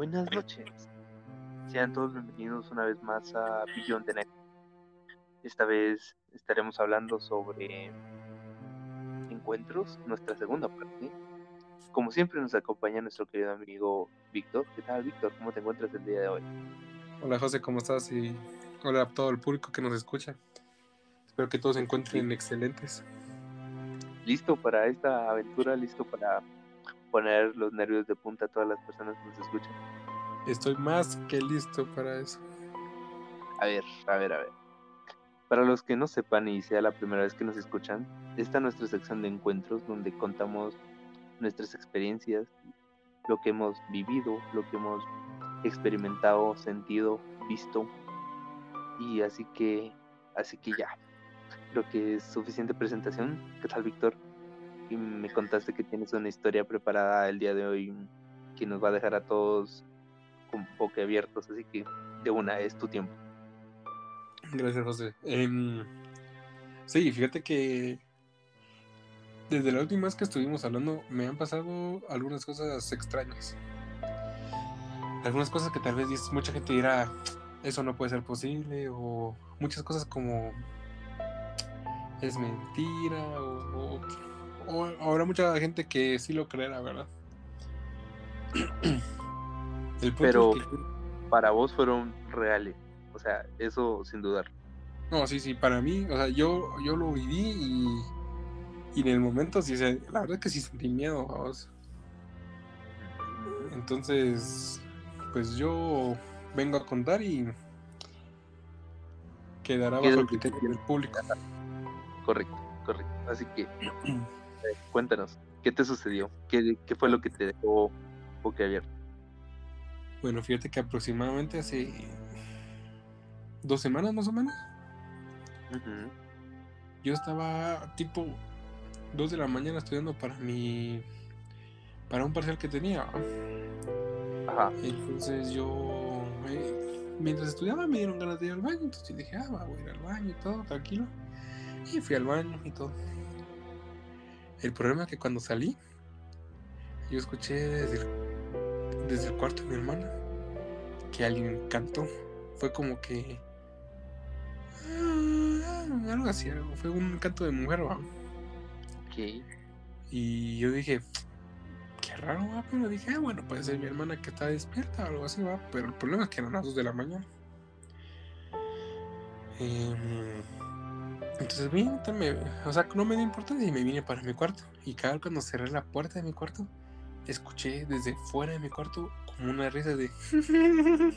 Buenas noches. Sean todos bienvenidos una vez más a Beyond the Net. Esta vez estaremos hablando sobre encuentros, nuestra segunda parte. Como siempre nos acompaña nuestro querido amigo Víctor. ¿Qué tal, Víctor? ¿Cómo te encuentras el día de hoy? Hola, José, ¿cómo estás? Y hola a todo el público que nos escucha. Espero que todos se encuentren excelentes. Listo para esta aventura, listo para poner los nervios de punta a todas las personas que nos escuchan. Estoy más que listo para eso. A ver, a ver, a ver. Para los que no sepan y sea la primera vez que nos escuchan, esta es nuestra sección de encuentros donde contamos nuestras experiencias, lo que hemos vivido, lo que hemos experimentado, sentido, visto. Y así que, así que ya. Creo que es suficiente presentación. ¿Qué tal, Víctor? Y me contaste que tienes una historia preparada el día de hoy que nos va a dejar a todos con boca abiertos, así que de una es tu tiempo. Gracias, José. Em, sí, fíjate que desde la última vez que estuvimos hablando me han pasado algunas cosas extrañas. Algunas cosas que tal vez mucha gente dirá, eso no puede ser posible, o muchas cosas como es mentira, o, habrá mucha gente que sí lo creerá, ¿verdad? Pero para vos fueron reales, o sea, eso sin dudar. No, sí, sí, para mí, o sea, yo, yo lo viví y, y en el momento sí, la verdad es que sí sentí miedo a vos. Entonces, pues yo vengo a contar y quedará bajo el criterio del público. Correcto, correcto. Así que cuéntanos, ¿qué te sucedió? ¿Qué, ¿Qué, fue lo que te dejó boquiabierto? Bueno, fíjate que aproximadamente hace dos semanas más o menos. Yo estaba tipo dos de la mañana estudiando para mi para un parcial que tenía. Ajá. Entonces yo mientras estudiaba me dieron ganas de ir al baño, entonces dije, ah, voy a ir al baño y todo, tranquilo. Y fui al baño y todo. El problema es que cuando salí, yo escuché desde el, desde el cuarto de mi hermana que alguien cantó. Fue como que. Ah, algo así, fue un canto de mujer, ¿va? Ok. Y yo dije, qué raro, ¿va? Pero dije, ah, bueno, puede ser mi hermana que está despierta o algo así, ¿va? Pero el problema es que eran las 2 de la mañana. Eh, entonces bien, o sea, no me dio importancia y me vine para mi cuarto. Y cada vez cuando cerré la puerta de mi cuarto, escuché desde fuera de mi cuarto como una risa de...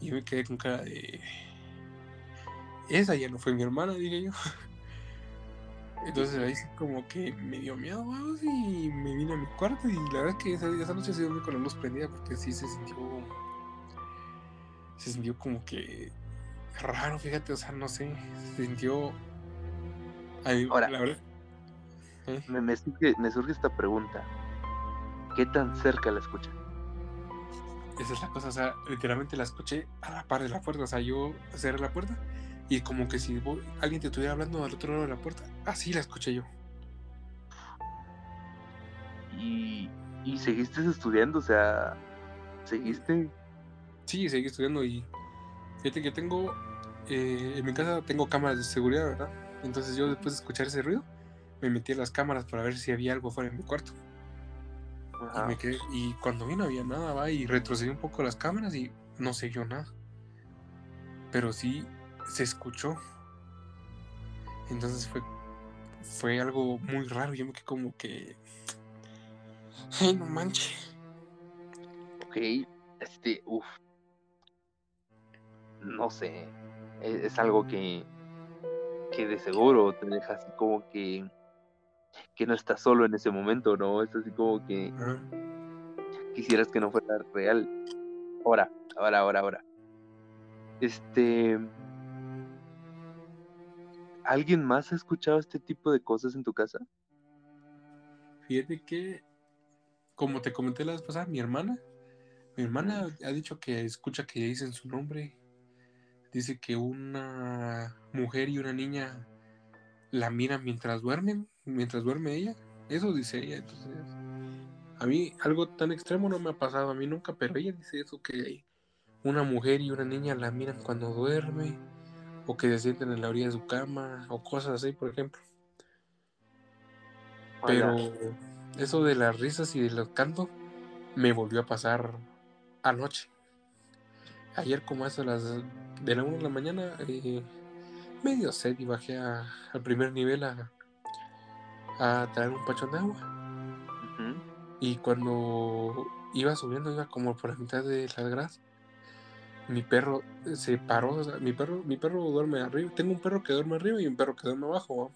y me quedé con cara de... Esa ya no fue mi hermana, dije yo. Entonces ahí como que me dio miedo, vamos, y me vine a mi cuarto. Y la verdad es que esa, esa noche se dormí con la luz prendida porque sí se sintió... Se sintió como que raro, fíjate, o sea, no sé, se sintió... Ahora, la verdad, ¿eh? me, surge, me, surge, esta pregunta. ¿Qué tan cerca la escuché? Esa es la cosa, o sea, literalmente la escuché a la par de la puerta, o sea, yo cerré la puerta y como que si alguien te estuviera hablando al otro lado de la puerta, así la escuché yo. ¿Y, y seguiste estudiando? O sea, ¿seguiste? Sí, seguí estudiando y fíjate que tengo eh, en mi casa tengo cámaras de seguridad, ¿verdad? Entonces yo después de escuchar ese ruido, me metí a las cámaras para ver si había algo fuera de mi cuarto. Y, cuando vi no había nada, va, y retrocedí un poco las cámaras y no se vio nada. Pero sí se escuchó. Entonces fue, fue algo muy raro. Yo me quedé como que. Ay, no manches. Ok, este, uff. No sé es, algo que, que de seguro te deja así como que, que no estás solo en ese momento, ¿no? Es así como que quisieras que no fuera real. Ahora, ahora, ahora, ahora. Este... ¿Alguien más ha escuchado este tipo de cosas en tu casa? Fíjate que, como te comenté la vez pasada, mi hermana, mi hermana ha dicho que escucha que dicen su nombre dice que una mujer y una niña la miran mientras duermen, mientras duerme ella. Eso dice ella. Entonces, A mí algo tan extremo no me ha pasado a mí nunca, pero ella dice eso que una mujer y una niña la miran cuando duerme o que se sienten en la orilla de su cama o cosas así, por ejemplo. Pero eso de las risas y de los cantos me volvió a pasar anoche. Ayer como eso las de la 1 de la mañana eh, medio sed y bajé al primer nivel a, a traer un pachón de agua. Y cuando iba subiendo, iba como por la mitad de las grasas. Mi perro se paró, mi perro, mi perro duerme arriba. Tengo un perro que duerme arriba y un perro que duerme abajo.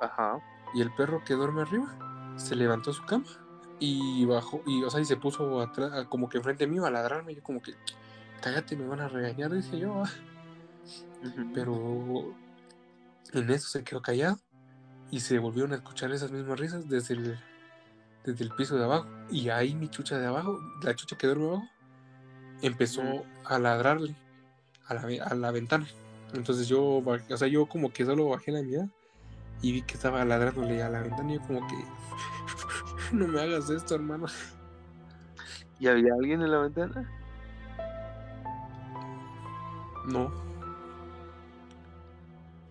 Ajá. Y el perro que duerme arriba se levantó su cama y bajó, y o sea, y se puso atrás, como que enfrente mío a ladrarme. Yo como que, cállate, me van a regañar, dije yo. Pero en eso se quedó callado y se volvieron a escuchar esas mismas risas desde el, desde el piso de abajo. Y ahí mi chucha de abajo, la chucha que duerme abajo, empezó a ladrarle a la, a la ventana. Entonces yo, o sea, yo como que solo bajé la mirada y vi que estaba ladrándole a la ventana y yo como que no me hagas esto, hermano. ¿Y había alguien en la ventana? No.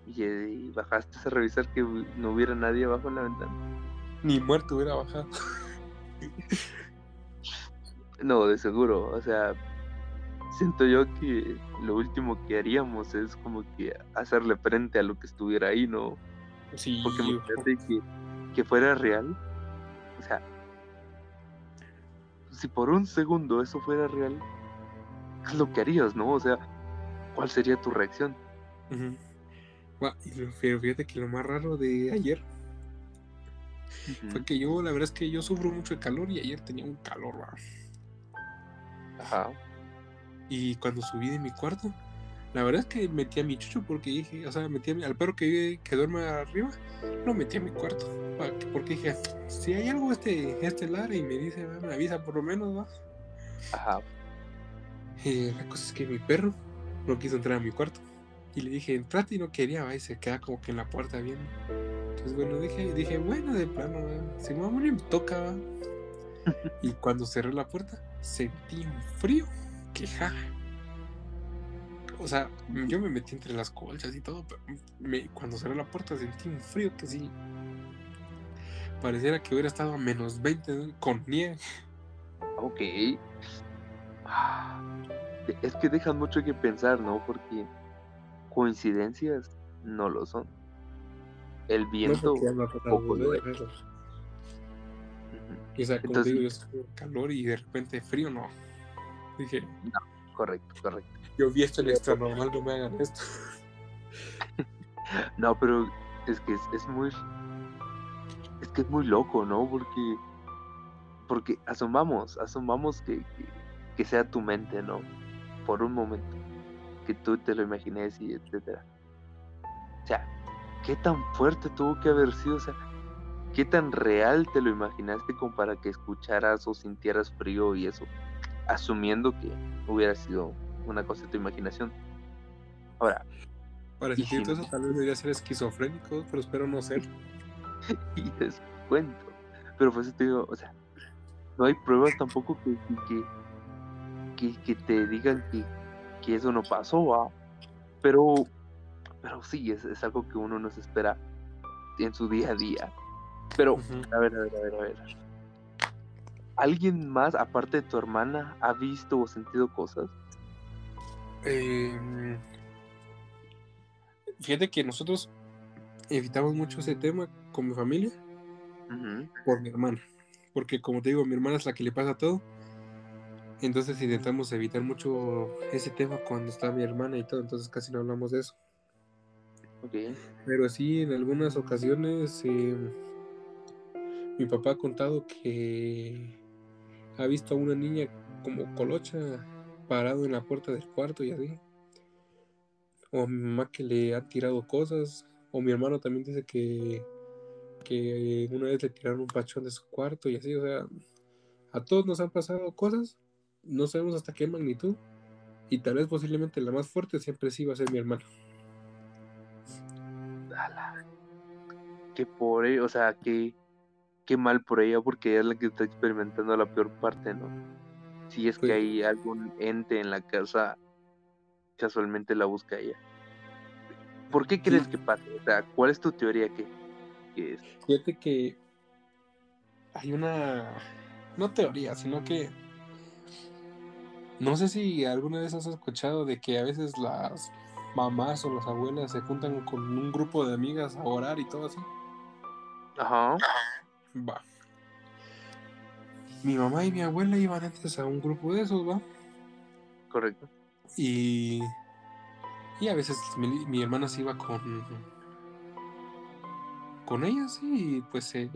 ¿Y, bajaste a revisar que no hubiera nadie abajo en la ventana? Ni muerto hubiera bajado. no, de seguro. O sea, siento yo que lo último que haríamos es como que hacerle frente a lo que estuviera ahí, ¿no? Sí. Porque me que, que fuera real. O sea, si por un segundo eso fuera real, es lo que harías, ¿no? O sea, ¿cuál sería tu reacción? pero fíjate que lo más raro de ayer fue que yo, la verdad es que yo sufro mucho de calor y ayer tenía un calor, Ajá. Y cuando subí de mi cuarto, la verdad es que metí a mi chucho porque dije, o sea, metí al perro que, que duerme arriba, lo metí a mi cuarto. Porque dije, si hay algo este, este lar y me dice, me avisa por lo menos, ¿va? Ajá. Eh, la cosa es que mi perro no quiso entrar a mi cuarto. Y le dije, entrate y no quería, ¿va? y se queda como que en la puerta viendo. Entonces, bueno, dije, dije bueno, de plano, si me me toca, ¿va? y cuando cerré la puerta, sentí un frío que ja o sea, yo me metí entre las colchas y todo, pero me, cuando cerré la puerta sentí un frío que sí. Pareciera que hubiera estado a menos 20 con nieve. Ok. Es que dejan mucho que pensar, ¿no? Porque coincidencias no lo son. El viento. No poco lo es. O sea, como Entonces, digo, yo calor y de repente frío, no. Dije. No, correcto, correcto. Yo vi esto en extra normal, no me hagan esto. no, pero es que es, muy. Es que es muy loco, ¿no? Porque. Porque asomamos, asomamos que, que, sea tu mente, ¿no? Por un momento. Que tú te lo imagines y etcétera. O sea, ¿qué tan fuerte tuvo que haber sido? O sea, ¿qué tan real te lo imaginaste como para que escucharas o sintieras frío y eso? Asumiendo que hubiera sido una cosa de tu imaginación. Ahora. Para decir eso tal vez debería ser esquizofrénico, pero espero no ser. y es cuento. Pero pues te digo, o sea, no hay pruebas tampoco que, que, que, te digan que, que, eso no pasó, Pero, pero sí, es, es, algo que uno no se espera en su día a día. Pero, a ver, a ver, a ver, a ver. ¿Alguien más, aparte de tu hermana, ha visto o sentido cosas? Eh, fíjate que nosotros evitamos mucho ese tema con mi familia por mi hermana. Porque como te digo, mi hermana es la que le pasa todo. Entonces intentamos evitar mucho ese tema cuando está mi hermana y todo. Entonces casi no hablamos de eso. Pero sí, en algunas ocasiones eh, mi papá ha contado que ha visto a una niña como colocha parado en la puerta del cuarto y así. O a mi mamá que le ha tirado cosas. O mi hermano también dice que, que una vez le tiraron un pachón de su cuarto y así. O sea, a todos nos han pasado cosas. No sabemos hasta qué magnitud. Y tal vez posiblemente la más fuerte siempre sí va a ser mi hermano. Que por, o sea, que, qué mal por ella porque ella es la que está experimentando la peor parte, ¿no? Si es que Pues hay algún ente en la casa, casualmente la busca ella. ¿Por qué crees Sí. que pasa? O sea, ¿cuál es tu teoría que, que es? Fíjate que hay una, no teoría, sino que no sé si alguna vez has escuchado de que a veces las mamás o las abuelas se juntan con un grupo de amigas a orar y todo así. Ajá, Va. Mi mamá y mi abuela iban antes a un grupo de esos, va. correcto. Y, y a veces mi, mi hermana se iba con con ellas y pues se,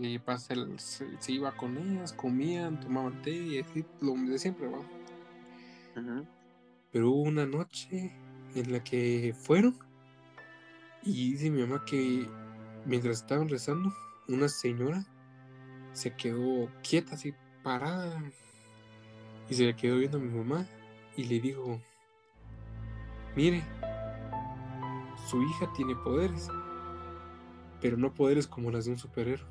se, se iba con ellas, comían, tomaban té y así, lo de siempre, va. Pero hubo una noche en la que fueron y dice mi mamá que mientras estaban rezando, una señora se quedó quieta, así parada, y se le quedó viendo a mi mamá y le dijo, mire, su hija tiene poderes, pero no poderes como las de un superhéroe.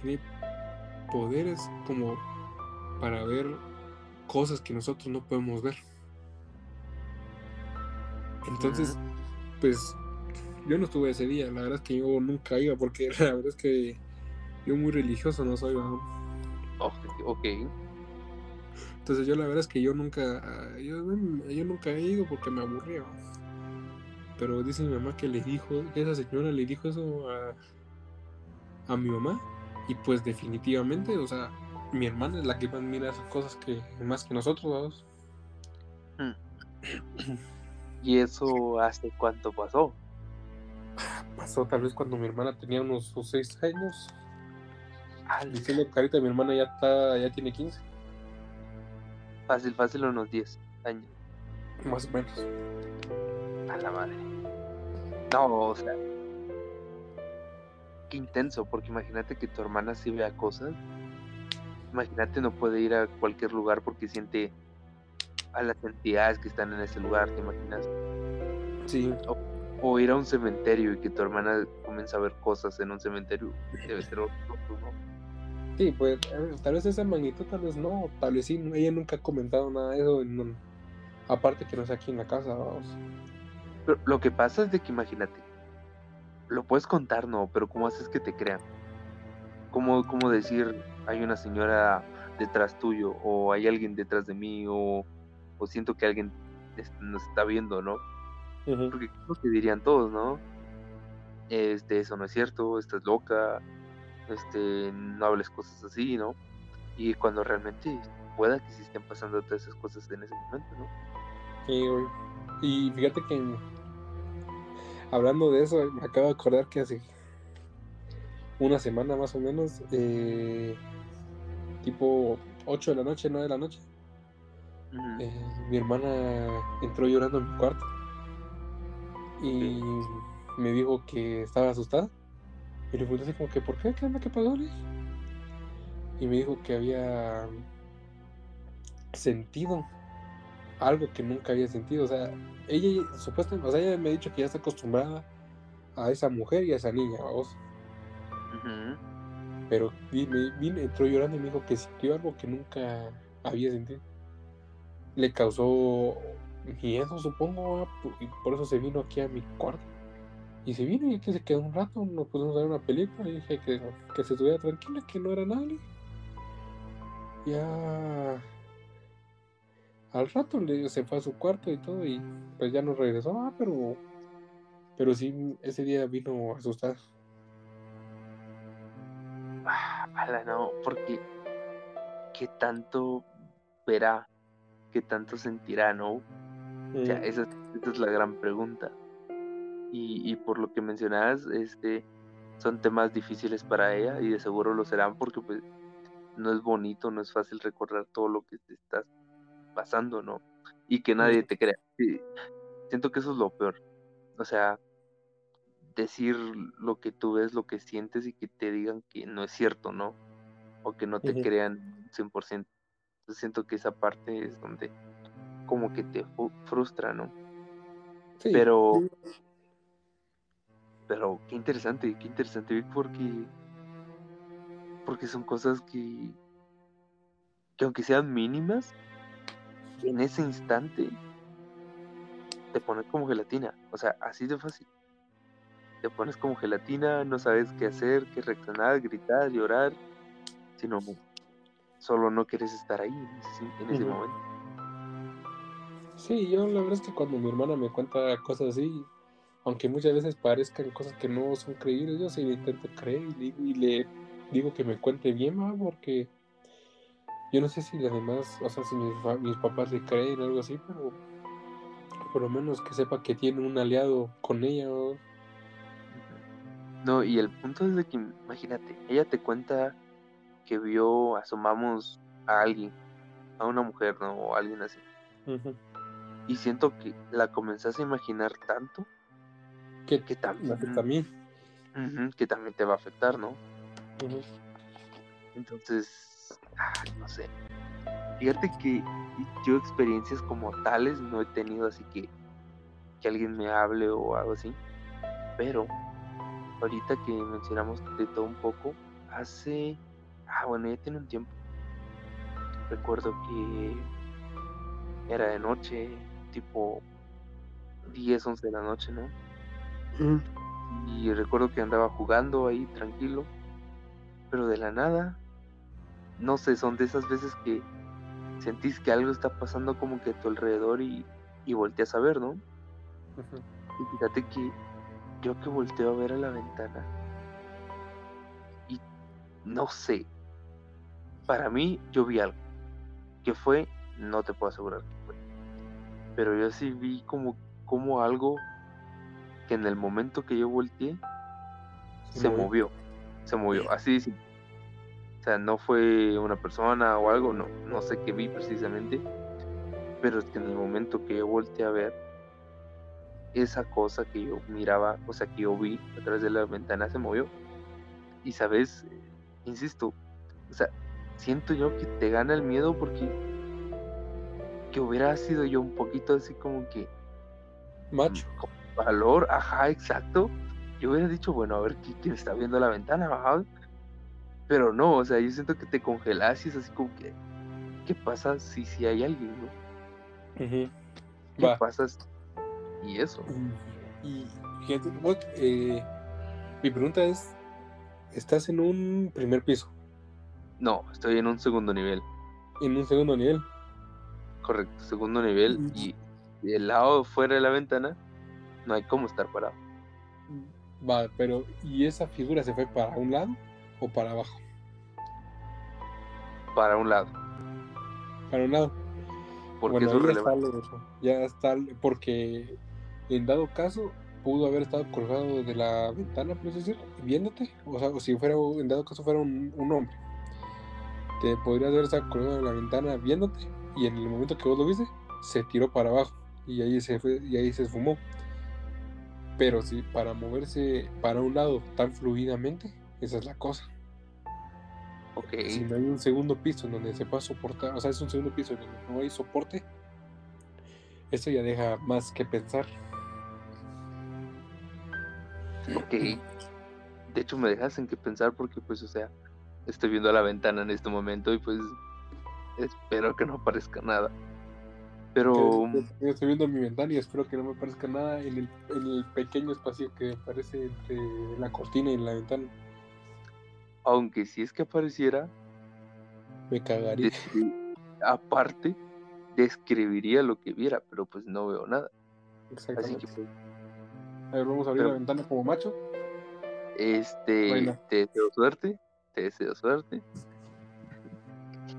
Tiene poderes como para ver cosas que nosotros no podemos ver. Entonces, pues yo no estuve ese día, la verdad es que yo nunca iba porque la verdad es que yo muy religioso no soy, ¿va? Ok, entonces yo la verdad es que yo nunca yo, yo nunca he ido porque me aburría. Pero dice mi mamá que le dijo, que esa señora le dijo eso a, a mi mamá y pues definitivamente, o sea, mi hermana es la que más mira esas cosas que más que nosotros, ¿vamos? ¿Y eso hace cuánto pasó? Pasó tal vez cuando mi hermana tenía unos 6 años. Ah, Diciendo que ahorita mi hermana ya está, ya tiene 15, Fácil, fácil, unos 10 años. más o menos. A la madre. No, o sea. Qué intenso, porque imagínate que tu hermana sí vea cosas. Imagínate no puede ir a cualquier lugar porque siente a las entidades que están en ese lugar, ¿te imaginas? Sí, O ir a un cementerio y que tu hermana comienza a ver cosas en un cementerio. Debe ser horrible, ¿no? sí, pues eh, tal vez esa magnitud, tal vez no, tal vez sí. Ella nunca ha comentado nada de eso, en un- aparte que no sea aquí en la casa, vamos. Pero lo que pasa es de que imagínate, lo puedes contar, no, pero ¿cómo haces que te crean? ¿Cómo, cómo decir, hay una señora detrás tuyo, o hay alguien detrás de mí, o, o siento que alguien nos está viendo, ¿no? Ujú. Porque es lo que dirían todos, ¿no? Este, eso no es cierto, estás loca, este, no hables cosas así, ¿no? Y cuando realmente pueda que se estén pasando todas esas cosas en ese momento, ¿no? Sí, güey. Y fíjate que hablando de eso, me acabo de acordar que hace una semana más o menos, eh, tipo 8 de la noche, 9 de la noche, eh, mi hermana entró llorando en mi cuarto y me dijo que estaba asustada. Y le pregunté así como que, ¿por qué? ¿Qué onda? ¿Qué pasó? Y me dijo que había sentido algo que nunca había sentido. O sea, ella supuestamente, o sea, ella me ha dicho que ya está acostumbrada a esa mujer y a esa niña, vamos. Ujú. Pero vi- me, vino- entró llorando y me dijo que sintió algo que nunca había sentido. Le causó miedo, supongo, y por eso se vino aquí a mi cuarto. Y se vino y aquí se quedó un rato, nos pusimos a ver una película y dije que, que se estuviera tranquila, que no era dije. Ya al rato se fue a su cuarto y todo y pues ya no regresó, ah, pero pero sí ese día vino asustada. Ala, no, porque ¿qué tanto verá? ¿Qué tanto sentirá, no? O sea, esa, es- esa es la gran pregunta. Y, y por lo que mencionabas, este, son temas difíciles para ella y de seguro lo serán porque pues no es bonito, no es fácil recordar todo lo que te estás pasando, ¿no? Y que nadie te crea. Sí, siento que eso es lo peor. O sea, decir lo que tú ves, lo que sientes y que te digan que no es cierto, ¿no? O que no te Ujú. crean 100%. Entonces siento que esa parte es donde como que te frustra, ¿no? sí, Pero, pero qué interesante, qué interesante, Vic, porque porque son cosas que, que aunque sean mínimas, en ese instante te pones como gelatina. O sea, así de fácil. Te pones como gelatina, no sabes qué hacer, qué reaccionar, gritar, llorar, sino solo no quieres estar ahí en ese, momento. Sí, yo la verdad es que cuando mi hermana me cuenta cosas así, aunque muchas veces parezcan cosas que no son creíbles, yo sí le intento creer y, le digo que me cuente bien, porque yo no sé si las demás, o sea, si mis, papás le creen o algo así, pero por lo menos que sepa que tiene un aliado con ella. No, y el punto es de que, imagínate, ella te cuenta que vio, asomamos a alguien, a una mujer, ¿no? O a alguien así. Y siento que la comenzás a imaginar tanto que, que también, que también te va a afectar, ¿no? Entonces, no sé. Fíjate que yo experiencias como tales no he tenido así que que alguien me hable o algo así. Pero ahorita que mencionamos de todo un poco, hace ah bueno ya tiene un tiempo. Recuerdo que era de noche, tipo 10, 11 de la noche, ¿no? Y recuerdo que andaba jugando ahí tranquilo, pero de la nada, no sé, son de esas veces que sentís que algo está pasando como que a tu alrededor y, y volteas a ver, ¿no? Y fíjate que yo que volteo a ver a la ventana y no sé, para mí yo vi algo. que fue? No te puedo asegurar que fue. Pero yo sí vi como, como algo que en el momento que yo volteé, se, movió. Se movió, así O sea, no fue una persona o algo, no, no sé qué vi precisamente. Pero es que en el momento que yo volteé a ver, esa cosa que yo miraba, o sea, que yo vi a través de la ventana se movió. Y sabes, insisto, o sea, siento yo que te gana el miedo porque que hubiera sido yo un poquito así como que macho valor, ajá, exacto. Yo hubiera dicho, bueno, a ver quién está viendo la ventana, ajá. Pero no, o sea, yo siento que te congelas y es así como que, ¿qué pasa si, si hay alguien, no? ¿Qué pasa? Y eso. Y, fíjate, eh, mi pregunta es, ¿estás en un primer piso? No, estoy en un segundo nivel. ¿En un segundo nivel? Correcto, segundo nivel. Y el lado fuera de la ventana no hay cómo estar parado. Va, pero ¿y esa figura se fue para un lado o para abajo? Para un lado. Para un lado. Porque bueno, ya está, ya está, porque en dado caso pudo haber estado colgado de la ventana, puedes decir, viéndote, o sea, o si fuera, en dado caso fuera un, hombre, te podría haber estado colgado de la ventana viéndote y en el momento que vos lo viste, se tiró para abajo y ahí se fue, y ahí se esfumó. Pero si para moverse para un lado tan fluidamente, esa es la cosa. Ok. Si no hay un segundo piso en donde se pueda soportar, o sea, es un segundo piso en donde no hay soporte, esto ya deja más que pensar. Ok. De hecho, me dejas en que pensar porque, pues, o sea, estoy viendo a la ventana en este momento y, pues, espero que no aparezca nada. Pero. estoy viendo mi ventana y espero que no me parezca nada en el, pequeño espacio que aparece entre la cortina y la ventana. Aunque si es que apareciera. Me cagaría. aparte, describiría lo que viera, pero pues no veo nada. Exactamente. Pues, a ver, vamos a abrir la ventana como macho. Este. Te deseo suerte. Te deseo suerte.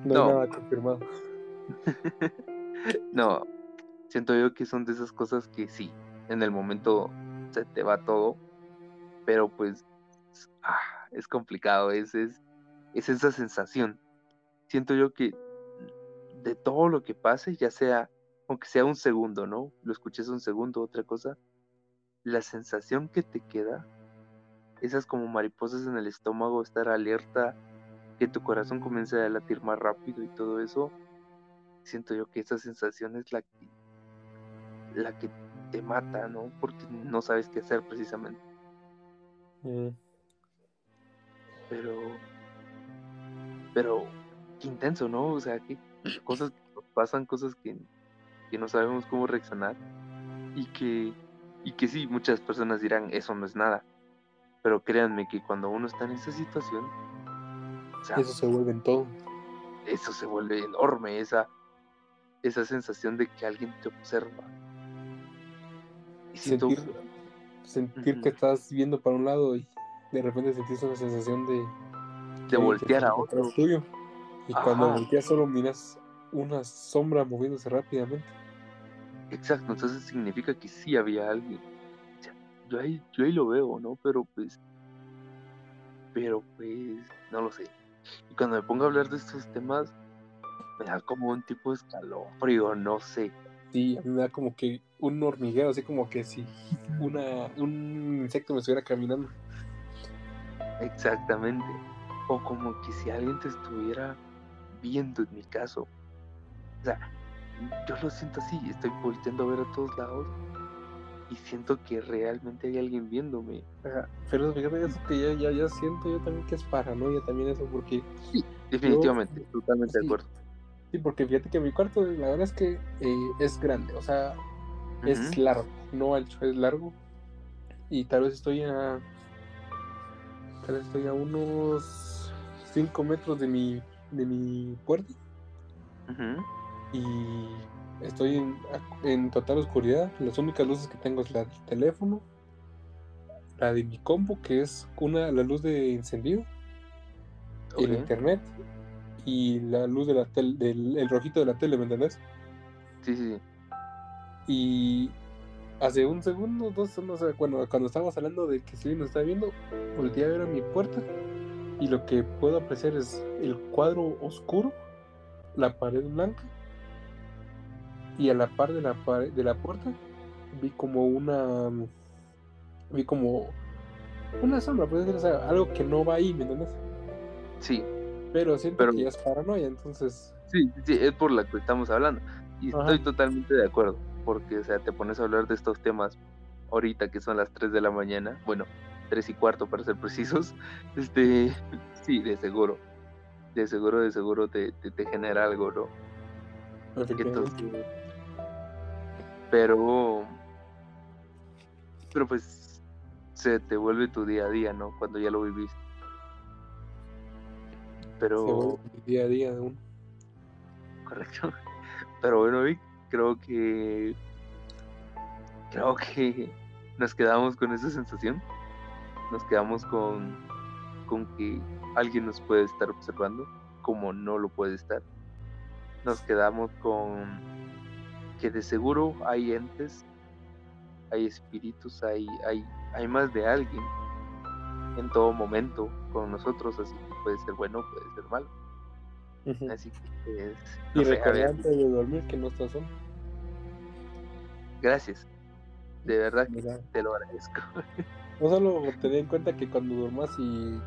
No, no. hay nada confirmado. no, siento yo que son de esas cosas que sí, en el momento se te va todo, pero pues ah, es complicado, es, es, es esa sensación. Siento yo que de todo lo que pase, ya sea, aunque sea un segundo, ¿no? Lo escuches un segundo, otra cosa, la sensación que te queda, esas como mariposas en el estómago, estar alerta, que tu corazón comience a latir más rápido y todo eso, siento yo que esa sensación es la que, la que te mata, ¿no? Porque no sabes qué hacer precisamente. Mm. Pero, Pero qué intenso, ¿no? O sea, que cosas pasan, cosas que, que no sabemos cómo reaccionar y que, y que sí, muchas personas dirán, eso no es nada. Pero créanme que cuando uno está en esa situación, eso se vuelve en todo. Eso se vuelve enorme, esa, esa sensación de que alguien te observa. Y sentir, sentir que estás viendo para un lado y de repente sentís una sensación de, de voltear a otro. Tuyo. Y cuando volteas solo miras una sombra moviéndose rápidamente. Exacto, entonces significa que sí había alguien. yo ahí, yo ahí lo veo, ¿no? Pero pues, pero pues, no lo sé. Y cuando me pongo a hablar de estos temas, me da como un tipo de escalofrío, no sé. Sí, a mí me da como que un hormigueo, así como que si una, un insecto me estuviera caminando. Exactamente. O como que si alguien te estuviera viendo en mi caso. O sea, yo lo siento así, estoy volteando a ver a todos lados y siento que realmente hay alguien viéndome. pero fíjate eso que ya, ya, ya, siento yo también que es paranoia también eso, porque... Sí, definitivamente, totalmente de acuerdo. Sí, porque fíjate que mi cuarto, la verdad es que eh, es grande, o sea, es largo, no ancho, es largo. Y tal vez estoy a... Tal vez estoy a unos 5 metros de mi, de mi puerta. Y Estoy en, total oscuridad. Las únicas luces que tengo es la del teléfono, la de mi compu, que es una la luz de encendido, el internet y la luz de la del el rojito de la tele, ¿me entendés? Sí, sí. Y hace un segundo, dos, no sé, bueno, cuando estábamos hablando de que si nos está viendo, volteé a ver a mi puerta y lo que puedo apreciar es el cuadro oscuro, la pared blanca y a la par de la, de la puerta vi como una vi como una sombra pues, algo que no va ahí ¿me entiendes? sí. Pero siento que ya es paranoia entonces sí sí es por la que estamos hablando. Y estoy totalmente de acuerdo porque o sea te pones a hablar de estos temas ahorita que son las 3 de la mañana bueno 3 y cuarto para ser precisos este sí de seguro de seguro de seguro te, te, genera algo no entonces pero pero pues se te vuelve tu día a día, ¿no? Cuando ya lo viviste. Pero día a día de uno. Correcto. Pero bueno, Vic, creo que creo que nos quedamos con esa sensación. Nos quedamos con con que alguien nos puede estar observando como no lo puede estar. Nos quedamos con que de seguro hay entes, hay espíritus, hay, hay, hay más de alguien en todo momento con nosotros, así que puede ser bueno, puede ser malo. Así que es, y recordar de dormir que no estás solo. Gracias. De verdad que te lo agradezco. No solo ten en cuenta que cuando duermas y,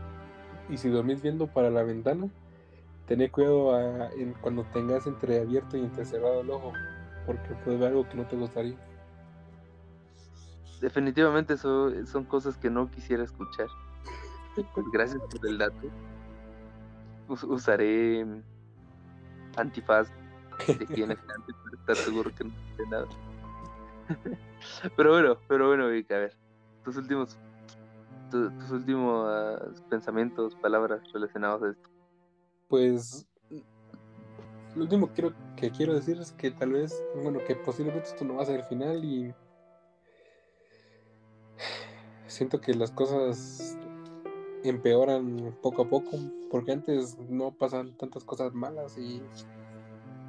y si dormís viendo para la ventana, ten cuidado en, cuando tengas entreabierto y entrecerrado el ojo, porque puede ver algo que no te gustaría. Definitivamente eso, son cosas que no quisiera escuchar. Pues gracias por el dato. usaré antifaz de quien para estar seguro que no sé nada. pero bueno, pero bueno, Vic, a ver, tus últimos tus últimos pensamientos, palabras relacionados a esto. Pues lo último que quiero, que quiero decir es que tal vez, bueno, que posiblemente esto no va a ser el final y siento que las cosas empeoran poco a poco, porque antes no pasan tantas cosas malas y,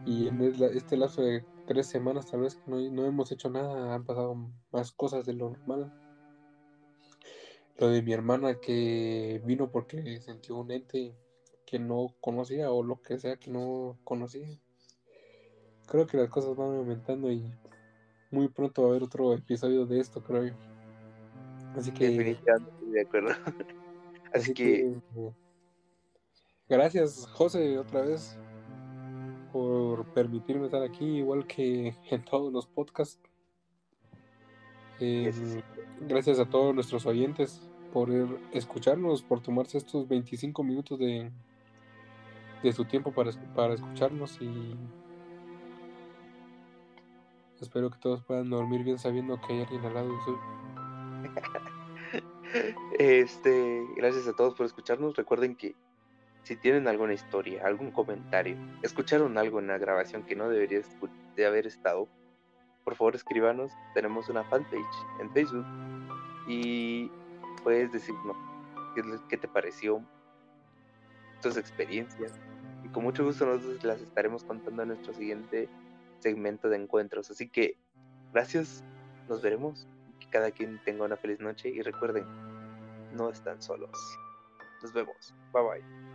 y en este lapso de tres semanas tal vez no, no hemos hecho nada, han pasado más cosas de lo normal. Lo de mi hermana que vino porque sintió un ente que no conocía o lo que sea que no conocía. Creo que las cosas van aumentando y muy pronto va a haber otro episodio de esto, creo yo. Así que. de acuerdo. Así, que... Gracias, José, otra vez, por permitirme estar aquí, igual que en todos los podcasts. Em, gracias a todos nuestros oyentes por escucharnos, por tomarse estos 25 minutos de, de su tiempo para, para escucharnos y espero que todos puedan dormir bien sabiendo que hay alguien al lado. Este, gracias a todos por escucharnos. Recuerden que si tienen alguna historia, algún comentario, escucharon algo en la grabación que no debería de haber estado, por favor escríbanos. Tenemos una fanpage en Facebook y puedes decirnos qué te pareció, tus experiencias. Con mucho gusto nosotros las estaremos contando en nuestro siguiente segmento de encuentros. Así que gracias, nos veremos. Que cada quien tenga una feliz noche y recuerden, no están solos. Nos vemos. Bye bye.